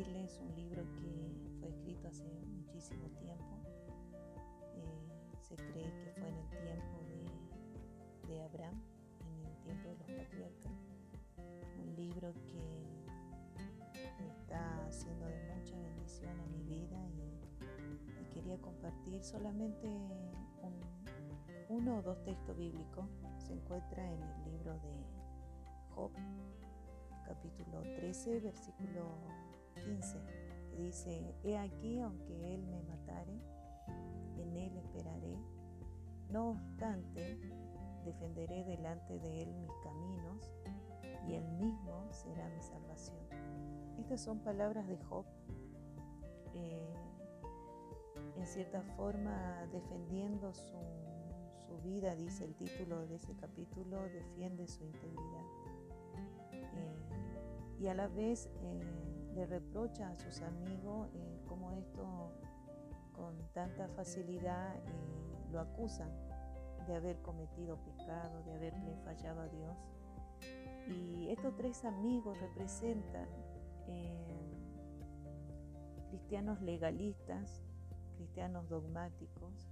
compartirles un libro que fue escrito hace muchísimo tiempo. Eh, se cree que fue en el tiempo de, de Abraham, en el tiempo de los patriarcas. Un libro que está siendo de mucha bendición a mi vida y, quería compartir solamente uno o dos textos bíblicos. Se encuentra en el libro de Job, capítulo 13, versículo 15, que dice, He aquí, aunque Él me matare, en Él esperaré. No obstante, defenderé delante de Él mis caminos, y Él mismo será mi salvación. Estas son palabras de Job, eh, en cierta forma defendiendo su, vida, dice el título de ese capítulo, defiende su integridad. Eh, y a la vez eh, le reprocha a sus amigos como esto con tanta facilidad lo acusan de haber cometido pecado, de haberle fallado a Dios. Y estos tres amigos representan cristianos legalistas, cristianos dogmáticos,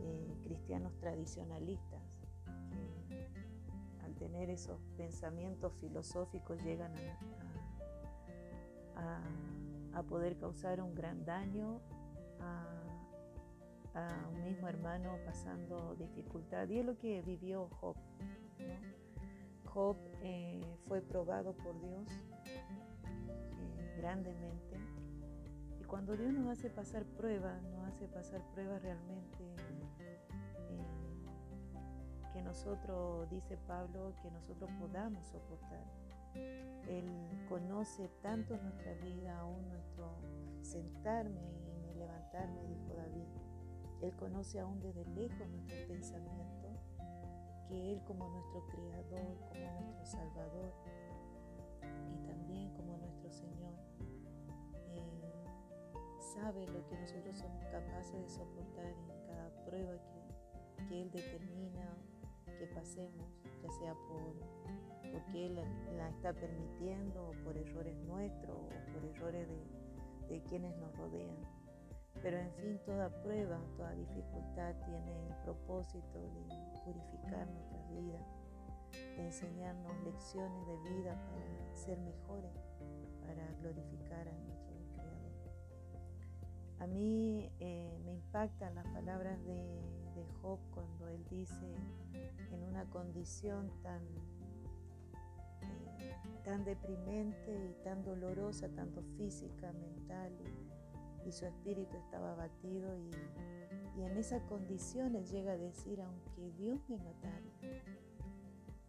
eh, cristianos tradicionalistas, que al tener esos pensamientos filosóficos llegan a, poder causar un gran daño a, un mismo hermano pasando dificultad. Y es lo que vivió Job. Job eh, fue probado por Dios grandemente. Y cuando Dios nos hace pasar pruebas, nos hace pasar pruebas realmente eh, que nosotros, dice Pablo, que nosotros podamos soportar. Él conoce tanto nuestra vida, aún nuestro sentarme y levantarme, dijo David. Él conoce aún desde lejos nuestros pensamientos, que Él como nuestro Creador, como nuestro Salvador y también como nuestro Señor, sabe lo que nosotros somos capaces de soportar en cada prueba que, Él determina que pasemos, sea por porque Él la está permitiendo, o por errores nuestros, o por errores de, quienes nos rodean. Pero en fin, toda prueba, toda dificultad tiene el propósito de purificar nuestra vida, de enseñarnos lecciones de vida para ser mejores, para glorificar a nuestro a mí eh, me impactan las palabras de, Job cuando él dice en una condición tan, eh, tan deprimente y tan dolorosa, tanto física, mental, y, su espíritu estaba abatido y, en esa condición él llega a decir, aunque Dios me matara,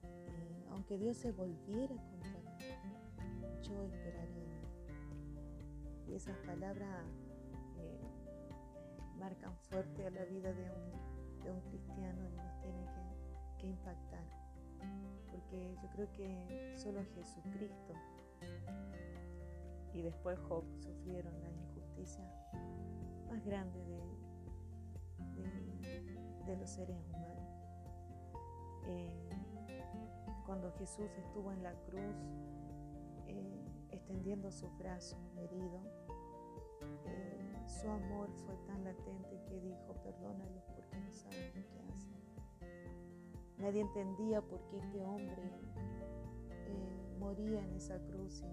eh, aunque Dios se volviera contra mí, yo esperaré. Y esas palabras marcan fuerte a la vida de un, cristiano y nos tienen que, impactar. Porque yo creo que solo Jesucristo y después Job sufrieron la injusticia más grande de, de, los seres humanos. Eh, cuando Jesús estuvo en la cruz, eh, extendiendo sus brazos heridos, su amor fue tan latente que dijo, perdónalos porque no saben lo que hacen. Nadie entendía por qué este hombre eh, moría en esa cruz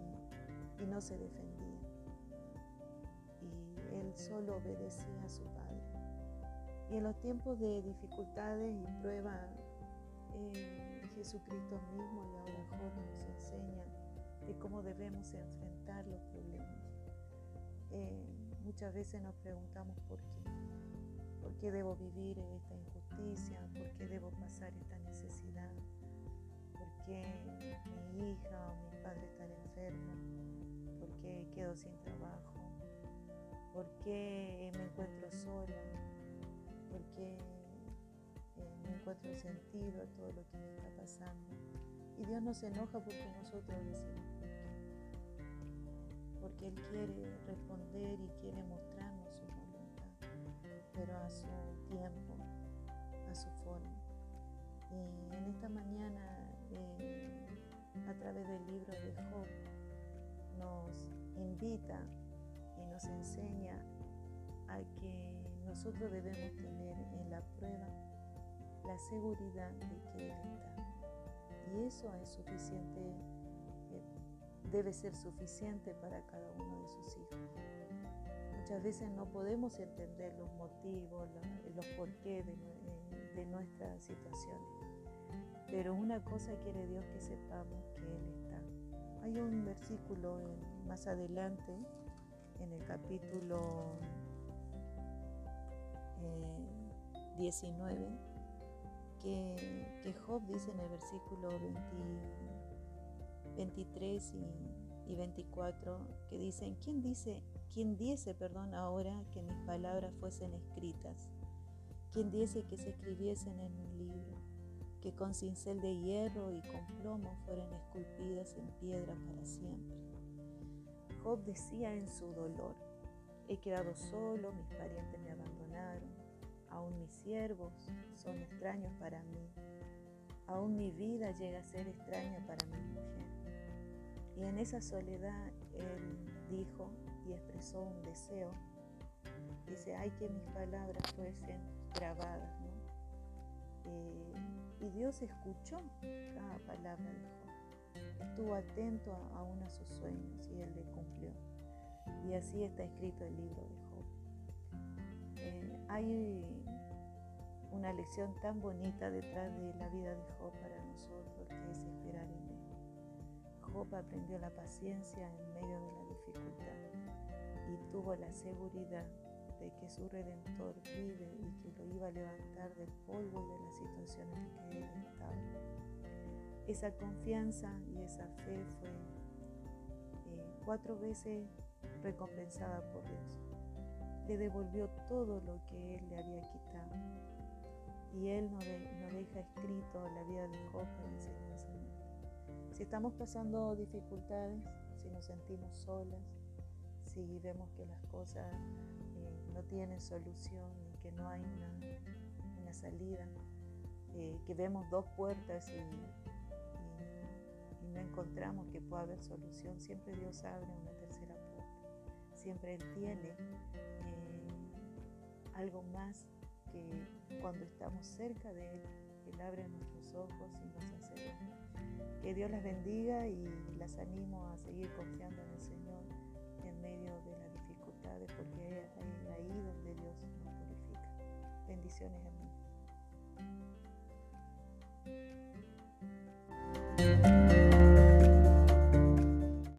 y, no se defendía. Y él solo obedecía a su Padre. Y en los tiempos de dificultades y pruebas, eh, Jesucristo mismo y ahora Job nos enseña de cómo debemos enfrentar los problemas. Eh, Muchas veces nos preguntamos por qué. ¿Por qué debo vivir esta injusticia? ¿Por qué debo pasar esta necesidad? ¿Por qué mi hija o mi padre están enfermos? ¿Por qué quedo sin trabajo? ¿Por qué me encuentro sola? ¿Por qué eh, no encuentro sentido a todo lo que me está pasando? Y Dios nos enoja porque nosotros decimos porque Él quiere responder y quiere mostrarnos su voluntad, pero a su tiempo, a su forma. Y en esta mañana, eh, a través del libro de Job, nos invita y nos enseña a que nosotros debemos tener en la prueba la seguridad de que Él está. Y eso es suficiente, debe ser suficiente para cada uno de sus hijos. Muchas veces no podemos entender los motivos, los, porqués de, eh, nuestras situaciones. Pero una cosa quiere Dios que sepamos que Él está. Hay un versículo más adelante, en el capítulo 19, eh, que, Job dice en el versículo 23 y, y, 24, que dicen, ¿quién dice, quién diese, perdón, ahora que mis palabras fuesen escritas? ¿Quién diese que se escribiesen en un libro? Que con cincel de hierro y con plomo fueran esculpidas en piedra para siempre. Job decía en su dolor, he quedado solo, mis parientes me abandonaron, Aún mis siervos son extraños para mí. Aún mi vida llega a ser extraña para mi mujer. En esa soledad él dijo y expresó un deseo. Dice, hay que mis palabras fuesen grabadas. Eh, y Dios escuchó cada palabra de Job. Estuvo atento aún a sus sueños y él le cumplió. Y así está escrito el libro de Job. Eh, hay una lección tan bonita detrás de la vida de Job para nosotros que es. Job aprendió la paciencia en medio de la dificultad y tuvo la seguridad de que su redentor vive y que lo iba a levantar del polvo y de la situación en la que él estaba. Esa confianza y esa fe fue eh, cuatro veces recompensada por Dios le devolvió todo lo que él le había quitado. Y él no, deja escrito la vida de Job para enseñanza. Si estamos pasando dificultades, si nos sentimos solas, si vemos que las cosas eh, no tienen solución y que no hay una, salida, eh, que vemos dos puertas y, no encontramos que pueda haber solución, siempre Dios abre una tercera puerta. Siempre Él tiene algo más que cuando estamos cerca de Él, Él abre nuestros ojos y nos hace ver. Que Dios las bendiga y las animo a seguir confiando en el Señor en medio de las dificultades, porque es ahí donde Dios nos purifica. Bendiciones, hermanos.